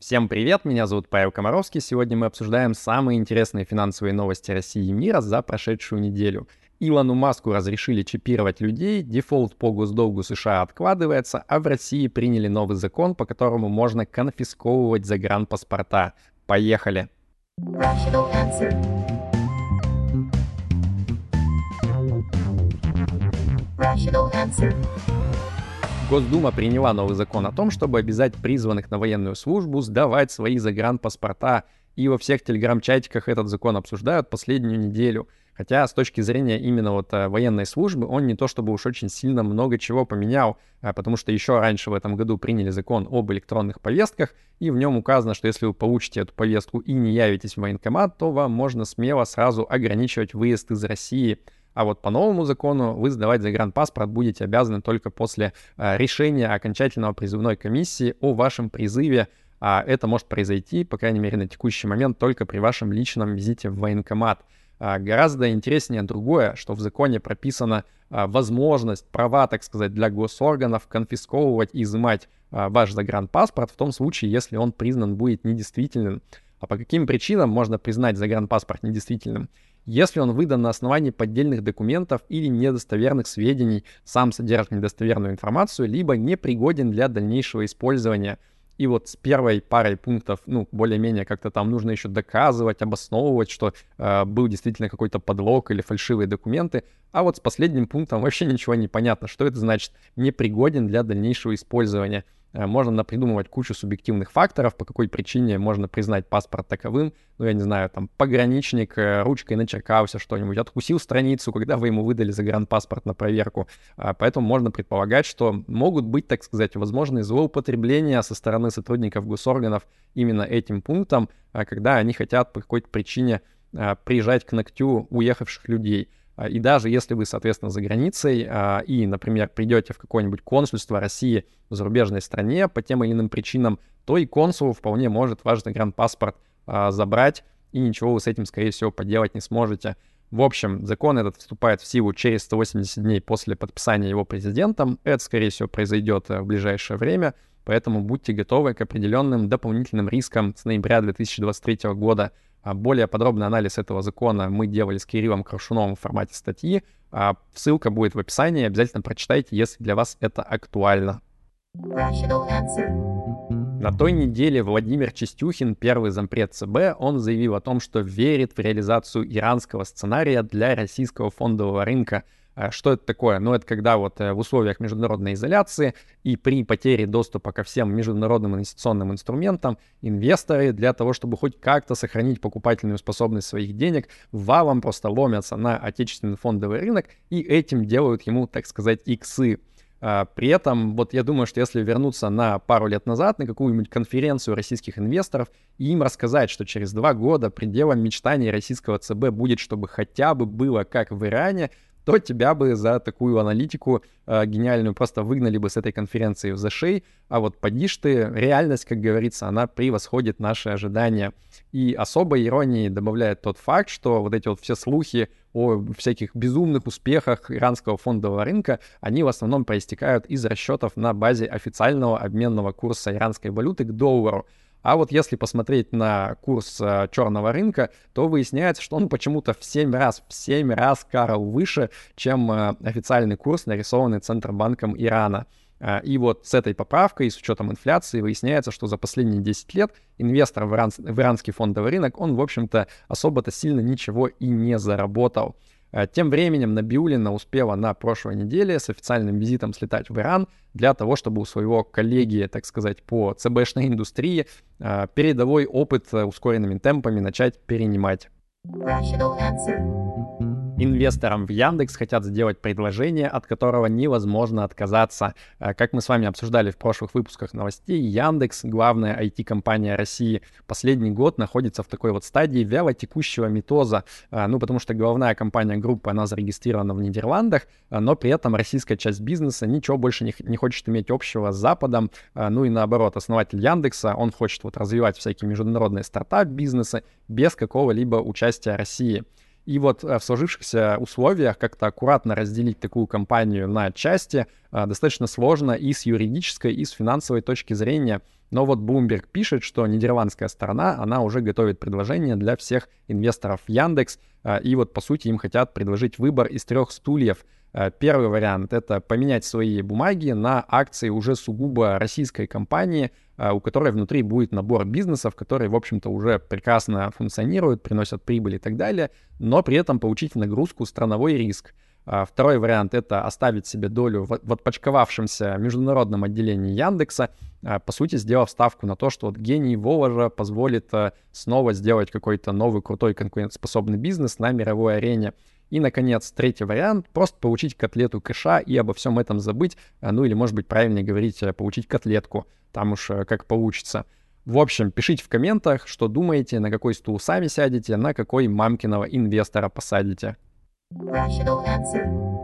Всем привет, меня зовут Павел Комаровский. Сегодня мы обсуждаем самые интересные финансовые новости России и мира за прошедшую неделю. Илону Маску разрешили чипировать людей, дефолт по госдолгу США откладывается, а в России приняли новый закон, по которому можно конфисковывать загранпаспорта. Поехали! Rational answer. Госдума приняла новый закон о том, чтобы обязать призванных на военную службу сдавать свои загранпаспорта. И во всех телеграм-чатиках этот закон обсуждают последнюю неделю. Хотя с точки зрения именно вот э, военной службы он не то чтобы уж очень сильно много чего поменял, а потому что еще раньше в этом году приняли закон об электронных повестках, и в нем указано, что если вы получите эту повестку и не явитесь в военкомат, то вам можно смело сразу ограничивать выезд из России. А вот по новому закону вы сдавать загранпаспорт будете обязаны только после э, решения окончательного призывной комиссии о вашем призыве. А это может произойти, по крайней мере, на текущий момент только при вашем личном визите в военкомат. А, гораздо интереснее другое, что в законе прописана а, возможность, права, так сказать, для госорганов конфисковывать и изымать а, ваш загранпаспорт в том случае, если он признан будет недействительным. А по каким причинам можно признать загранпаспорт недействительным? Если он выдан на основании поддельных документов или недостоверных сведений, сам содержит недостоверную информацию, либо непригоден для дальнейшего использования. И вот с первой парой пунктов, ну, более-менее как-то там нужно еще доказывать, обосновывать, что э, был действительно какой-то подлог или фальшивые документы. А вот с последним пунктом вообще ничего не понятно, что это значит непригоден для дальнейшего использования. Э, можно напридумывать кучу субъективных факторов, по какой причине можно признать паспорт таковым. Ну, я не знаю, там, пограничник э, ручкой начеркался что-нибудь, откусил страницу, когда вы ему выдали загранпаспорт на проверку. А, поэтому можно предполагать, что могут быть, так сказать, возможные злоупотребления со стороны сотрудников госорганов именно этим пунктом, когда они хотят по какой-то причине приезжать к ногтю уехавших людей. А, и даже если вы, соответственно, за границей а, и, например, придете в какое-нибудь консульство России в зарубежной стране по тем или иным причинам, то и консул вполне может ваш загранпаспорт а, забрать, и ничего вы с этим, скорее всего, поделать не сможете. В общем, закон этот вступает в силу через 180 дней после подписания его президентом. Это, скорее всего, произойдет э, в ближайшее время, поэтому будьте готовы к определенным дополнительным рискам с ноября 2023 года. А более подробный анализ этого закона мы делали с Кириллом Крашуновым в формате статьи. А ссылка будет в описании, обязательно прочитайте, если для вас это актуально. На той неделе Владимир Чистюхин, первый зампред ЦБ, он заявил о том, что верит в реализацию иранского сценария для российского фондового рынка – что это такое? Ну, это когда вот э, в условиях международной изоляции и при потере доступа ко всем международным инвестиционным инструментам инвесторы для того, чтобы хоть как-то сохранить покупательную способность своих денег, валом просто ломятся на отечественный фондовый рынок и этим делают ему, так сказать, иксы. А, при этом, вот я думаю, что если вернуться на пару лет назад на какую-нибудь конференцию российских инвесторов и им рассказать, что через два года пределом мечтаний российского ЦБ будет, чтобы хотя бы было как в Иране, то тебя бы за такую аналитику э, гениальную просто выгнали бы с этой конференции в зашей, а вот подишь ты, реальность, как говорится, она превосходит наши ожидания. И особой иронии добавляет тот факт, что вот эти вот все слухи о всяких безумных успехах иранского фондового рынка, они в основном проистекают из расчетов на базе официального обменного курса иранской валюты к доллару. А вот если посмотреть на курс э, черного рынка, то выясняется, что он почему-то в 7 раз, в 7 раз, Карл, выше, чем э, официальный курс, нарисованный Центробанком Ирана. Э, и вот с этой поправкой, с учетом инфляции, выясняется, что за последние 10 лет инвестор в, иран, в иранский фондовый рынок, он, в общем-то, особо-то сильно ничего и не заработал. Э, тем временем Набиулина успела на прошлой неделе с официальным визитом слетать в Иран для того, чтобы у своего коллеги, так сказать, по ЦБшной индустрии э, передовой опыт э, ускоренными темпами начать перенимать. Инвесторам в Яндекс хотят сделать предложение, от которого невозможно отказаться. Э, как мы с вами обсуждали в прошлых выпусках новостей, Яндекс, главная IT-компания России, последний год находится в такой вот стадии вялотекущего метоза. Э, ну, потому что главная компания группы, она зарегистрирована в Нидерландах, э, но при этом российская часть бизнеса ничего больше не, не хочет иметь общего с Западом. Ну и наоборот, основатель Яндекса, он хочет вот развивать всякие международные стартап-бизнесы без какого-либо участия России. И вот в сложившихся условиях как-то аккуратно разделить такую компанию на части достаточно сложно и с юридической, и с финансовой точки зрения. Но вот Bloomberg пишет, что нидерландская сторона, она уже готовит предложение для всех инвесторов Яндекс, и вот по сути им хотят предложить выбор из трех стульев — Э, первый вариант — это поменять свои бумаги на акции уже сугубо российской компании, э, у которой внутри будет набор бизнесов, которые, в общем-то, уже прекрасно функционируют, приносят прибыль и так далее, но при этом получить нагрузку страновой риск. Э, второй вариант — это оставить себе долю в, отпочковавшемся международном отделении Яндекса, по сути, сделав ставку на то, что вот гений Воложа позволит снова сделать какой-то новый крутой конкурентоспособный бизнес на мировой арене. И, наконец, третий вариант — просто получить котлету кэша и обо всем этом забыть, а, ну или, может быть, правильнее говорить, э, получить котлетку, там уж э, как получится. В общем, пишите в комментах, что думаете, на какой стул сами сядете, на какой мамкиного инвестора посадите. Rational answer.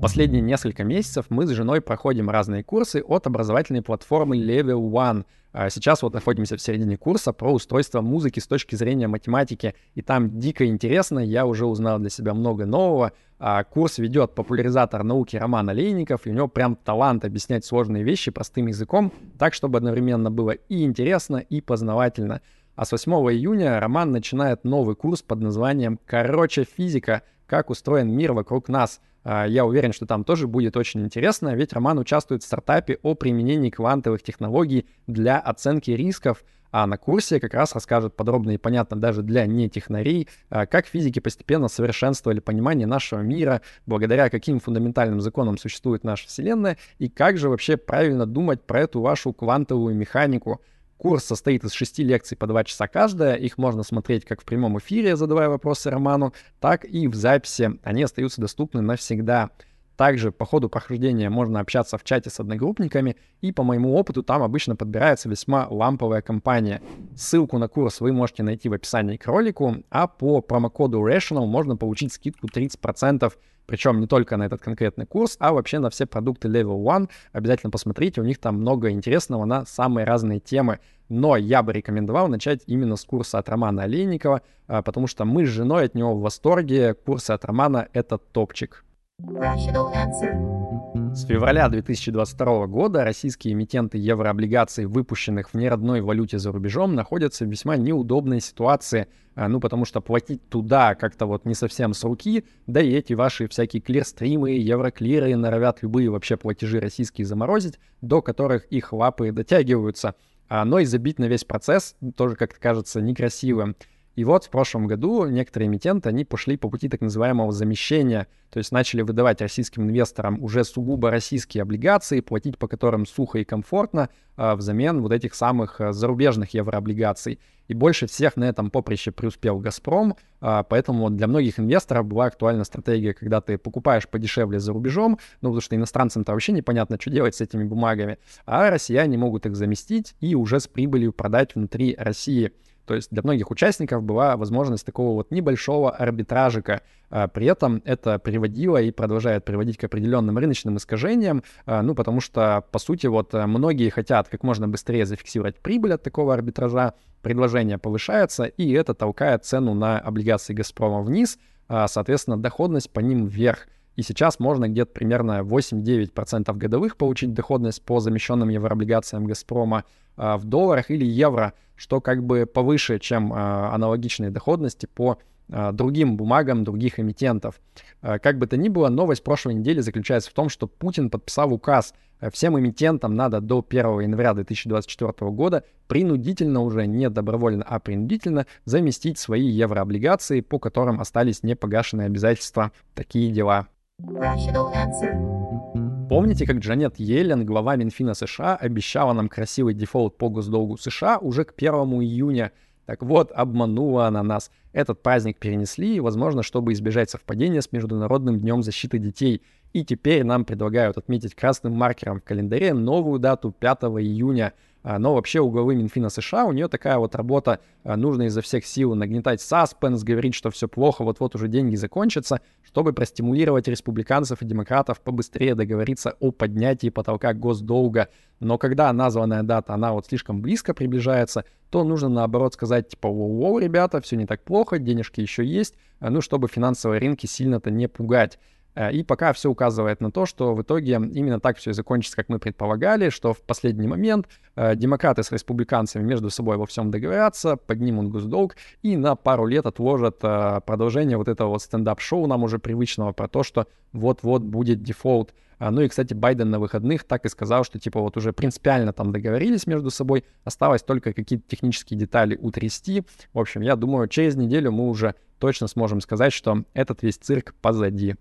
Последние несколько месяцев мы с женой проходим разные курсы от образовательной платформы Level One. А сейчас вот находимся в середине курса про устройство музыки с точки зрения математики, и там дико интересно, я уже узнал для себя много нового. А курс ведет популяризатор науки Роман Олейников, и у него прям талант объяснять сложные вещи простым языком, так, чтобы одновременно было и интересно, и познавательно. А с 8 июня Роман начинает новый курс под названием «Короче, физика. Как устроен мир вокруг нас». А, я уверен, что там тоже будет очень интересно, ведь Роман участвует в стартапе о применении квантовых технологий для оценки рисков, а на курсе как раз расскажет подробно и понятно даже для нетехнарей, а, как физики постепенно совершенствовали понимание нашего мира, благодаря каким фундаментальным законам существует наша Вселенная, и как же вообще правильно думать про эту вашу квантовую механику. Курс состоит из шести лекций по два часа каждая. Их можно смотреть как в прямом эфире, задавая вопросы Роману, так и в записи. Они остаются доступны навсегда. Также по ходу прохождения можно общаться в чате с одногруппниками, и по моему опыту там обычно подбирается весьма ламповая компания. Ссылку на курс вы можете найти в описании к ролику, а по промокоду Rational можно получить скидку 30%, причем не только на этот конкретный курс, а вообще на все продукты Level One. Обязательно посмотрите, у них там много интересного на самые разные темы. Но я бы рекомендовал начать именно с курса от Романа Олейникова, а, потому что мы с женой от него в восторге. Курсы от Романа — это топчик. С февраля 2022 года российские эмитенты еврооблигаций, выпущенных в неродной валюте за рубежом, находятся в весьма неудобной ситуации, а, ну, потому что платить туда как-то вот не совсем с руки, да и эти ваши всякие клирстримы, евроклиры норовят любые вообще платежи российские заморозить, до которых их лапы дотягиваются. А, но и забить на весь процесс тоже как-то кажется некрасивым. И вот в прошлом году некоторые эмитенты, они пошли по пути так называемого замещения, то есть начали выдавать российским инвесторам уже сугубо российские облигации, платить по которым сухо и комфортно, а, взамен вот этих самых а, зарубежных еврооблигаций. И больше всех на этом поприще преуспел «Газпром», а, поэтому для многих инвесторов была актуальна стратегия, когда ты покупаешь подешевле за рубежом, ну, потому что иностранцам-то вообще непонятно, что делать с этими бумагами, а россияне могут их заместить и уже с прибылью продать внутри России. То есть для многих участников была возможность такого вот небольшого арбитражика. А при этом это приводило и продолжает приводить к определенным рыночным искажениям, а, ну, потому что, по сути, вот э, многие хотят как можно быстрее зафиксировать прибыль от такого арбитража, предложение повышается, и это толкает цену на облигации «Газпрома» вниз, а, соответственно, доходность по ним вверх. И сейчас можно где-то примерно 8-9% годовых получить доходность по замещенным еврооблигациям «Газпрома», а, в долларах или евро, что как бы повыше, чем а, аналогичные доходности по а, другим бумагам других эмитентов. Как бы то ни было, новость прошлой недели заключается в том, что Путин подписал указ. Всем эмитентам надо до 1 января 2024 года принудительно уже, не добровольно, а принудительно заместить свои еврооблигации, по которым остались непогашенные обязательства. Такие дела. Помните, как Джанет Йеллен, глава Минфина США, обещала нам красивый дефолт по госдолгу США уже к 1 июня? Так вот, обманула она нас. Этот праздник перенесли, возможно, чтобы избежать совпадения с Международным днем защиты детей. И теперь нам предлагают отметить красным маркером в календаре новую дату 5 июня — но вообще у главы Минфина США у нее такая вот работа, а, нужно изо всех сил нагнетать саспенс, говорить, что все плохо, вот-вот уже деньги закончатся, чтобы простимулировать республиканцев и демократов побыстрее договориться о поднятии потолка госдолга. Но когда названная дата, она вот слишком близко приближается, то нужно наоборот сказать, типа, воу-воу, ребята, все не так плохо, денежки еще есть, ну, чтобы финансовые рынки сильно-то не пугать. Э, и пока все указывает на то, что в итоге именно так все и закончится, как мы предполагали, что в последний момент э, демократы с республиканцами между собой во всем договорятся, поднимут госдолг и на пару лет отложат э, продолжение вот этого вот стендап-шоу нам уже привычного про то, что вот-вот будет дефолт. Ну и, кстати, Байден на выходных так и сказал, что типа вот уже принципиально там договорились между собой, осталось только какие-то технические детали утрясти. В общем, я думаю, через неделю мы уже точно сможем сказать, что этот весь цирк позади.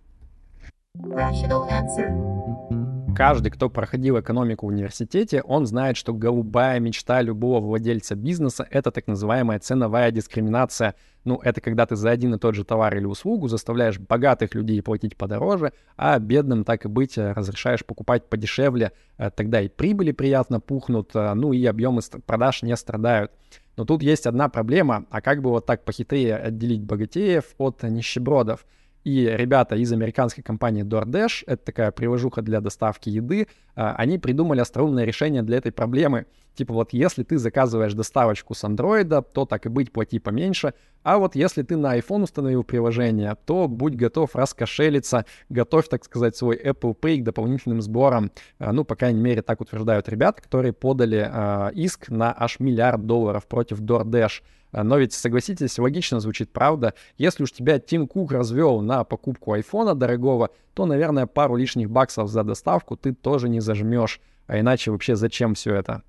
Каждый, кто проходил экономику в университете, он знает, что голубая мечта любого владельца бизнеса — это так называемая ценовая дискриминация. Ну, это когда ты за один и тот же товар или услугу заставляешь богатых людей платить подороже, а бедным, так и быть, разрешаешь покупать подешевле. Э, тогда и прибыли приятно пухнут, э, ну и объемы продаж не страдают. Но тут есть одна проблема, а как бы вот так похитрее отделить богатеев от нищебродов — и ребята из американской компании DoorDash, это такая привожуха для доставки еды, а, они придумали остроумное решение для этой проблемы. Типа вот если ты заказываешь доставочку с андроида, то так и быть, плати поменьше. А вот если ты на iPhone установил приложение, то будь готов раскошелиться, готовь, так сказать, свой Apple Pay к дополнительным сборам. А, ну, по крайней мере, так утверждают ребята, которые подали э, иск на аж миллиард долларов против DoorDash. А, но ведь, согласитесь, логично звучит правда. Если уж тебя Тим Кук развел на покупку айфона дорогого, то, наверное, пару лишних баксов за доставку ты тоже не зажмешь. А иначе вообще зачем все это?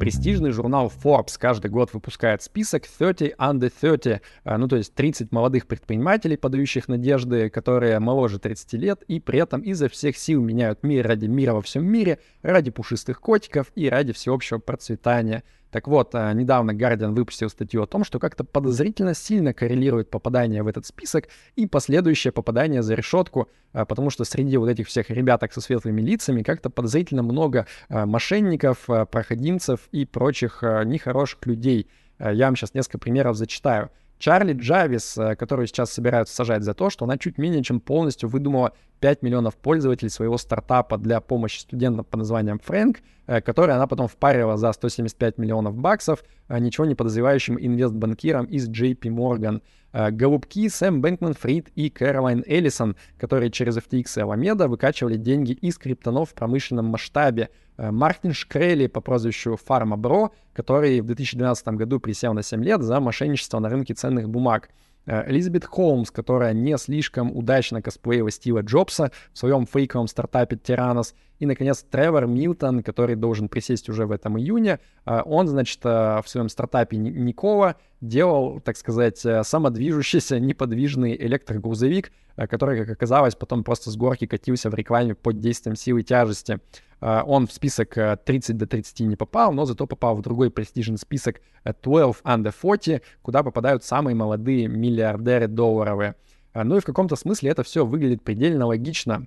Престижный журнал Forbes каждый год выпускает список 30 under 30, а, ну то есть 30 молодых предпринимателей, подающих надежды, которые моложе 30 лет и при этом изо всех сил меняют мир ради мира во всем мире, ради пушистых котиков и ради всеобщего процветания. Так вот, э, недавно Guardian выпустил статью о том, что как-то подозрительно сильно коррелирует попадание в этот список и последующее попадание за решетку, э, потому что среди вот этих всех ребяток со светлыми лицами как-то подозрительно много э, мошенников, проходимцев и прочих нехороших людей. Я вам сейчас несколько примеров зачитаю. Чарли Джавис, которую сейчас собираются сажать за то, что она чуть менее чем полностью выдумала 5 миллионов пользователей своего стартапа для помощи студентам по названием Фрэнк, э, который она потом впарила за 175 миллионов баксов э, ничего не подозревающим инвестбанкирам из JP Morgan. Э, голубки Сэм Бэнкман Фрид и Кэролайн Эллисон, которые через FTX и Alameda выкачивали деньги из криптонов в промышленном масштабе. Мартин Шкрелли по прозвищу Фарма Бро, который в 2012 году присел на 7 лет за мошенничество на рынке ценных бумаг. Э, Элизабет Холмс, которая не слишком удачно косплеила Стива Джобса в своем фейковом стартапе Тиранос. И, наконец, Тревор Милтон, который должен присесть уже в этом июне. Э, он, значит, э, в своем стартапе Никола делал, так сказать, самодвижущийся неподвижный электрогрузовик, который, как оказалось, потом просто с горки катился в рекламе под действием силы тяжести. А, он в список 30 э, до 30 не попал, но зато попал в другой престижный список 12 э, under 40, куда попадают самые молодые миллиардеры долларовые. Ну и в каком-то смысле это все выглядит предельно логично.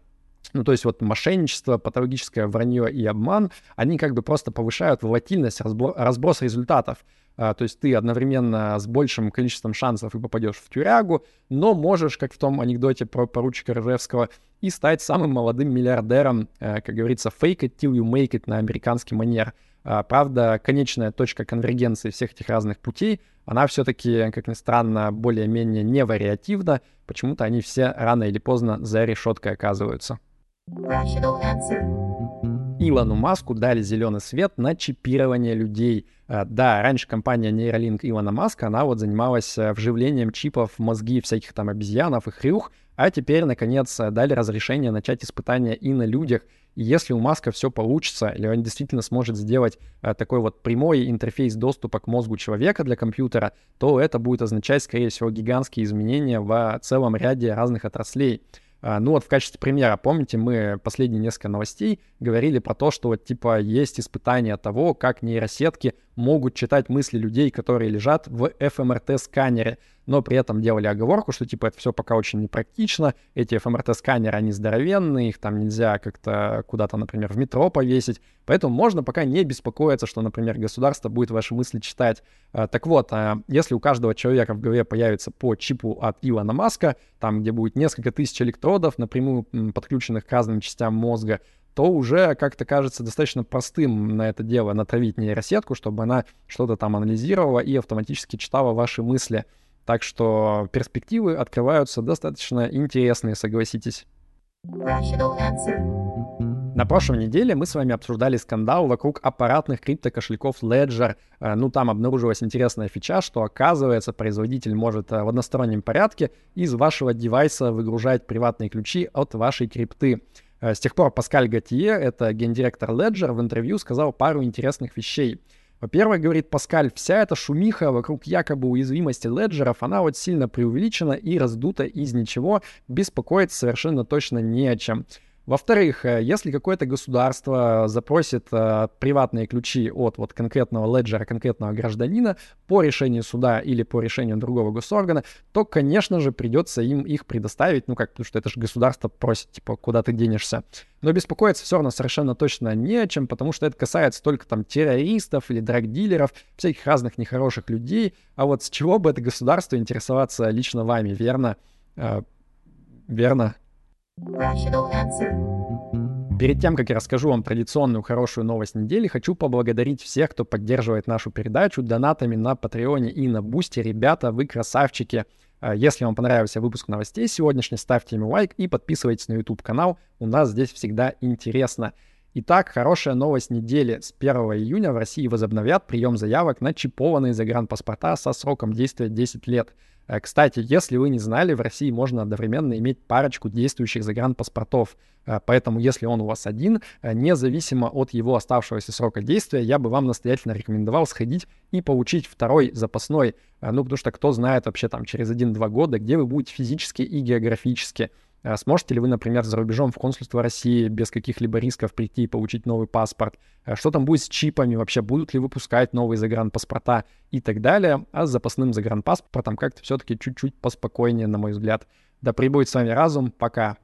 Ну, то есть вот мошенничество, патологическое вранье и обман, они как бы просто повышают волатильность, разбор, разброс результатов. А, то есть ты одновременно с большим количеством шансов и попадешь в тюрягу, но можешь, как в том анекдоте про поручика Ржевского, и стать самым молодым миллиардером, э, как говорится, fake it till you make it на американский манер. А, правда, конечная точка конвергенции всех этих разных путей, она все-таки, как ни странно, более-менее не вариативна. Почему-то они все рано или поздно за решеткой оказываются. Илону Маску дали зеленый свет на чипирование людей. А, да, раньше компания Neuralink Илона Маска, она вот занималась э, вживлением чипов в мозги всяких там обезьянов и хрюх, а теперь, наконец, дали разрешение начать испытания и на людях. И если у Маска все получится, или он действительно сможет сделать такой вот прямой интерфейс доступа к мозгу человека для компьютера, то это будет означать, скорее всего, гигантские изменения в целом ряде разных отраслей. А, ну вот в качестве примера, помните, мы последние несколько новостей говорили про то, что вот типа есть испытания того, как нейросетки могут читать мысли людей, которые лежат в ФМРТ-сканере но при этом делали оговорку, что типа это все пока очень непрактично, эти ФМРТ-сканеры, они здоровенные, их там нельзя как-то куда-то, например, в метро повесить, поэтому можно пока не беспокоиться, что, например, государство будет ваши мысли читать. А, так вот, а, если у каждого человека в голове появится по чипу от Илона Маска, там, где будет несколько тысяч электродов, напрямую подключенных к разным частям мозга, то уже как-то кажется достаточно простым на это дело натравить нейросетку, чтобы она что-то там анализировала и автоматически читала ваши мысли. Так что перспективы открываются достаточно интересные, согласитесь. На прошлой неделе мы с вами обсуждали скандал вокруг аппаратных криптокошельков Ledger. Э, ну, там обнаружилась интересная фича, что, оказывается, производитель может э, в одностороннем порядке из вашего девайса выгружать приватные ключи от вашей крипты. Э, с тех пор Паскаль Готье, это гендиректор Ledger, в интервью сказал пару интересных вещей. Во-первых, говорит Паскаль, вся эта шумиха вокруг якобы уязвимости леджеров, она вот сильно преувеличена и раздута из ничего, беспокоиться совершенно точно не о чем. Во-вторых, э, если какое-то государство запросит э, приватные ключи от вот конкретного леджера, конкретного гражданина по решению суда или по решению другого госоргана, то, конечно же, придется им их предоставить, ну как, потому что это же государство просит, типа, куда ты денешься. Но беспокоиться все равно совершенно точно не о чем, потому что это касается только там террористов или драгдилеров, всяких разных нехороших людей. А вот с чего бы это государство интересоваться лично вами, верно? Э, верно? Перед тем, как я расскажу вам традиционную хорошую новость недели, хочу поблагодарить всех, кто поддерживает нашу передачу донатами на Патреоне и на Бусте. Ребята, вы красавчики. А, если вам понравился выпуск новостей сегодняшний, ставьте ему лайк и подписывайтесь на YouTube-канал. У нас здесь всегда интересно. Итак, хорошая новость недели. С 1 июня в России возобновят прием заявок на чипованные загранпаспорта со сроком действия 10 лет. Э, кстати, если вы не знали, в России можно одновременно иметь парочку действующих загранпаспортов. Э, поэтому, если он у вас один, э, независимо от его оставшегося срока действия, я бы вам настоятельно рекомендовал сходить и получить второй запасной. Ну, потому что кто знает вообще там через 1-2 года, где вы будете физически и географически. А сможете ли вы, например, за рубежом в консульство России без каких-либо рисков прийти и получить новый паспорт? А что там будет с чипами? Вообще будут ли выпускать новые загранпаспорта и так далее? А с запасным загранпаспортом как-то все-таки чуть-чуть поспокойнее, на мой взгляд. Да прибудет с вами разум. Пока.